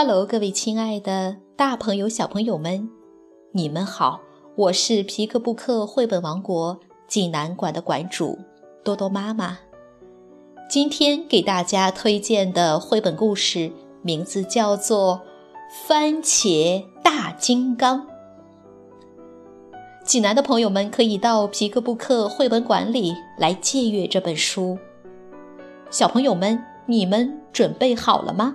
Hello，各位亲爱的大朋友、小朋友们，你们好！我是皮克布克绘本王国济南馆的馆主多多妈妈。今天给大家推荐的绘本故事名字叫做《番茄大金刚》。济南的朋友们可以到皮克布克绘本馆里来借阅这本书。小朋友们，你们准备好了吗？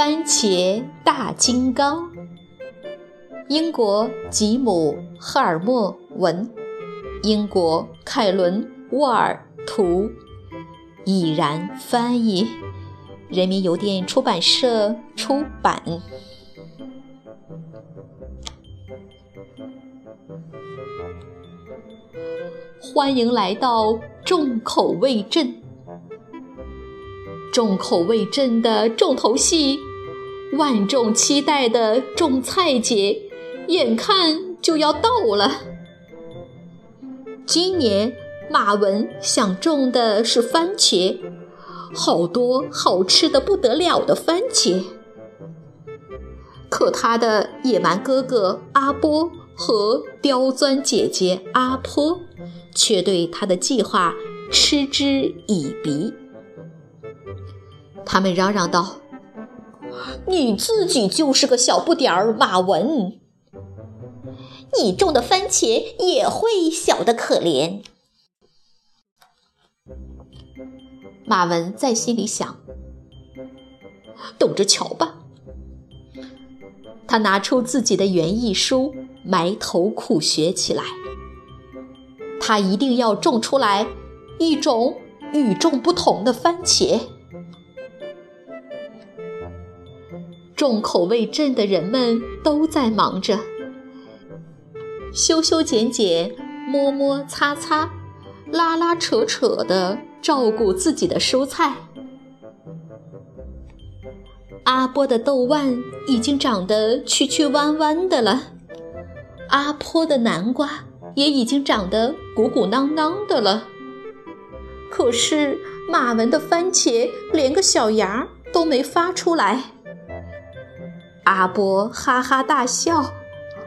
番茄大金刚，英国吉姆·赫尔默文，英国凯伦·沃尔图，已然翻译，人民邮电出版社出版。欢迎来到重口味镇。重口味镇的重头戏，万众期待的种菜节，眼看就要到了。今年马文想种的是番茄，好多好吃的不得了的番茄。可他的野蛮哥哥阿波和刁钻姐姐阿坡，却对他的计划嗤之以鼻。他们嚷嚷道：“你自己就是个小不点儿，马文，你种的番茄也会小的可怜。”马文在心里想：“等着瞧吧。”他拿出自己的园艺书，埋头苦学起来。他一定要种出来一种与众不同的番茄。重口味镇的人们都在忙着修修剪剪、摸摸擦擦、拉拉扯扯的照顾自己的蔬菜。阿波的豆蔓已经长得曲曲弯弯的了，阿坡的南瓜也已经长得鼓鼓囊囊的了。可是马文的番茄连个小芽都没发出来。阿波哈哈大笑：“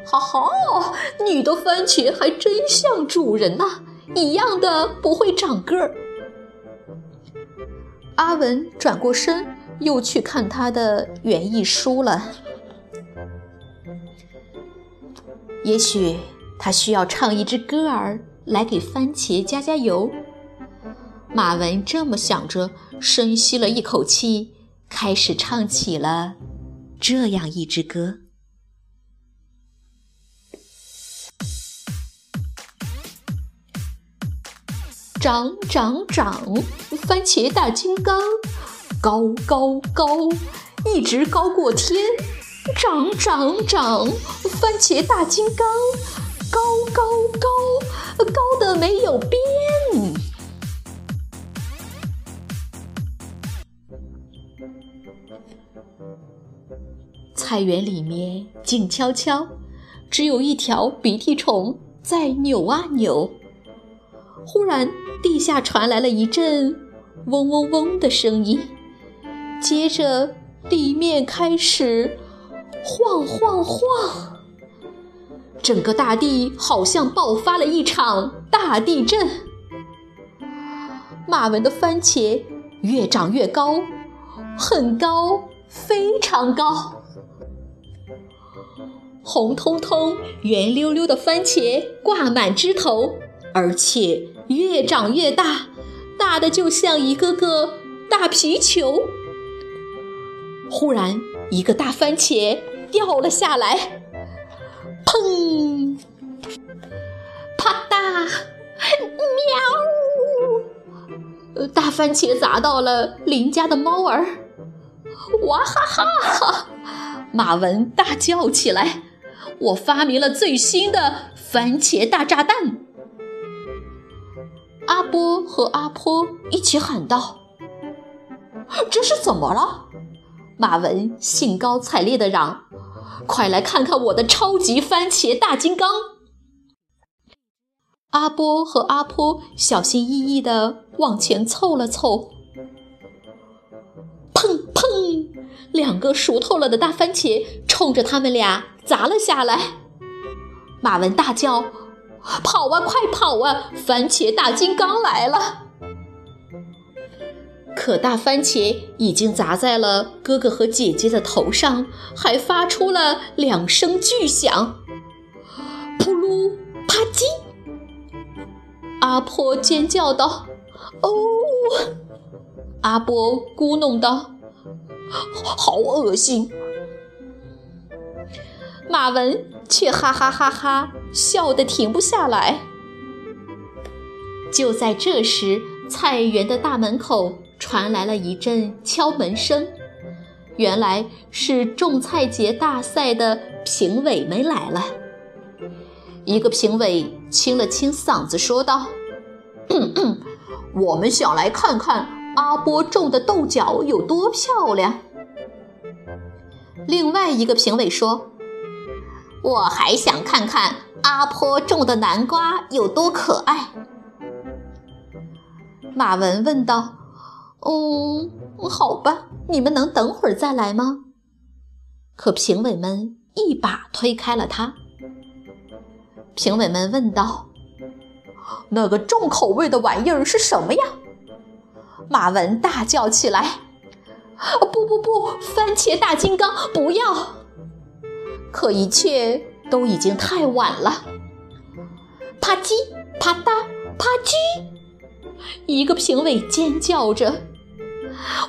哈哈，你的番茄还真像主人呐，一样的不会长个儿。”阿文转过身，又去看他的园艺书了。也许他需要唱一支歌儿来给番茄加加油。马文这么想着，深吸了一口气，开始唱起了。这样一支歌，长长长，番茄大金刚，高高高，一直高过天。长长长，番茄大金刚，高高高，高的没有边。菜园里面静悄悄，只有一条鼻涕虫在扭啊扭。忽然，地下传来了一阵嗡嗡嗡的声音，接着地面开始晃晃晃，整个大地好像爆发了一场大地震。马文的番茄越长越高，很高，非常高。红彤彤、圆溜溜的番茄挂满枝头，而且越长越大，大的就像一个个大皮球。忽然，一个大番茄掉了下来，砰！啪嗒！喵呜！大番茄砸到了邻家的猫儿。哇哈哈哈！马文大叫起来：“我发明了最新的番茄大炸弹！”阿波和阿坡一起喊道：“这是怎么了？”马文兴高采烈地嚷：“快来看看我的超级番茄大金刚！”阿波和阿坡小心翼翼地往前凑了凑，砰砰，两个熟透了的大番茄冲着他们俩砸了下来。马文大叫：“跑啊，快跑啊！番茄大金刚来了！”可大番茄已经砸在了哥哥和姐姐的头上，还发出了两声巨响，噗噜啪叽。阿婆尖叫道：“哦！”阿波咕哝道：“好恶心。”马文却哈哈哈哈笑得停不下来。就在这时，菜园的大门口传来了一阵敲门声，原来是种菜节大赛的评委们来了。一个评委清了清嗓子说道：“ 我们想来看看阿波种的豆角有多漂亮。”另外一个评委说：“我还想看看阿波种的南瓜有多可爱。”马文问道：“嗯，好吧，你们能等会儿再来吗？”可评委们一把推开了他。评委们问道：“那个重口味的玩意儿是什么呀？”马文大叫起来：“不不不，番茄大金刚，不要！”可一切都已经太晚了。啪叽啪嗒啪叽，一个评委尖叫着：“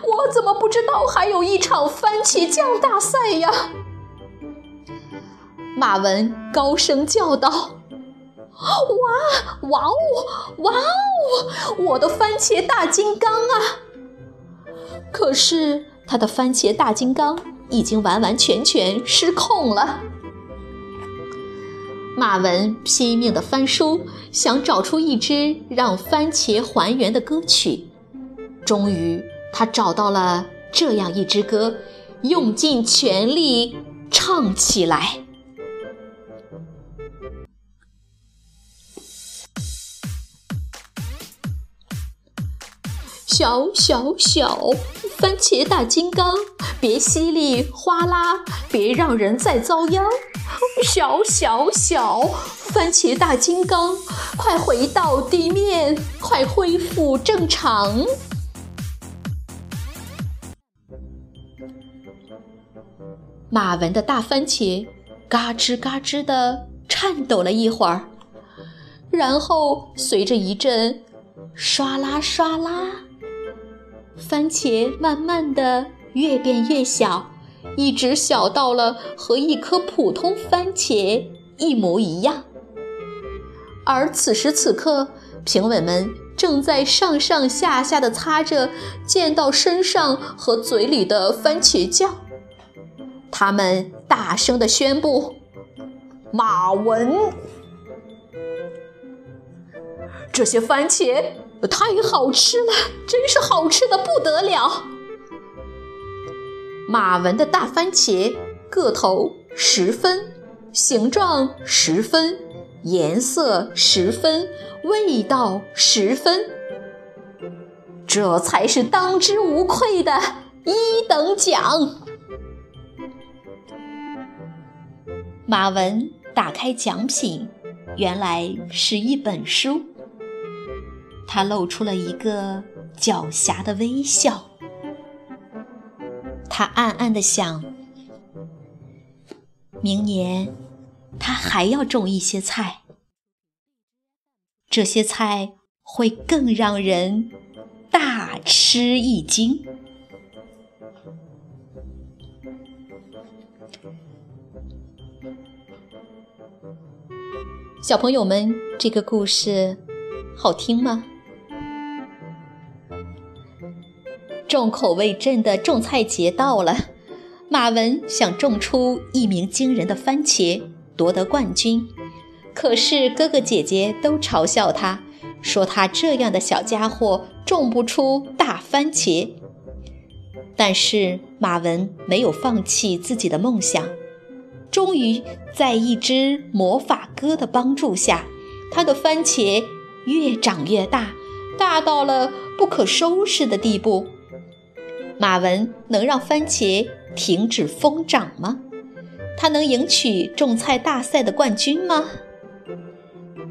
我怎么不知道还有一场番茄酱大赛呀？”马文高声叫道：“哇，哇哦，哇哦，我的番茄大金刚啊！”可是他的番茄大金刚已经完完全全失控了。马文拼命地翻书，想找出一支让番茄还原的歌曲。终于，他找到了这样一支歌，用尽全力唱起来。小小小番茄大金刚，别稀里哗啦，别让人再遭殃。小小小番茄大金刚，快回到地面，快恢复正常。马文的大番茄嘎吱嘎吱的颤抖了一会儿，然后随着一阵唰啦唰啦。番茄慢慢的越变越小，一直小到了和一颗普通番茄一模一样。而此时此刻，评委们正在上上下下的擦着溅到身上和嘴里的番茄酱，他们大声的宣布：“马文，这些番茄。”太好吃了，真是好吃的不得了。马文的大番茄个头十分，形状十分，颜色十分，味道十分，这才是当之无愧的一等奖。马文打开奖品，原来是一本书。他露出了一个狡黠的微笑。他暗暗地想：明年他还要种一些菜，这些菜会更让人大吃一惊。小朋友们，这个故事好听吗？重口味镇的种菜节到了，马文想种出一鸣惊人的番茄，夺得冠军。可是哥哥姐姐都嘲笑他，说他这样的小家伙种不出大番茄。但是马文没有放弃自己的梦想，终于在一只魔法鸽的帮助下，他的番茄越长越大，大到了不可收拾的地步。马文能让番茄停止疯长吗？他能赢取种菜大赛的冠军吗？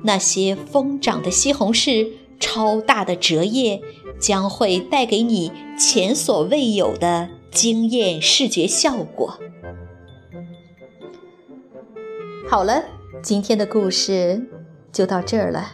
那些疯长的西红柿、超大的折叶，将会带给你前所未有的惊艳视觉效果。好了，今天的故事就到这儿了。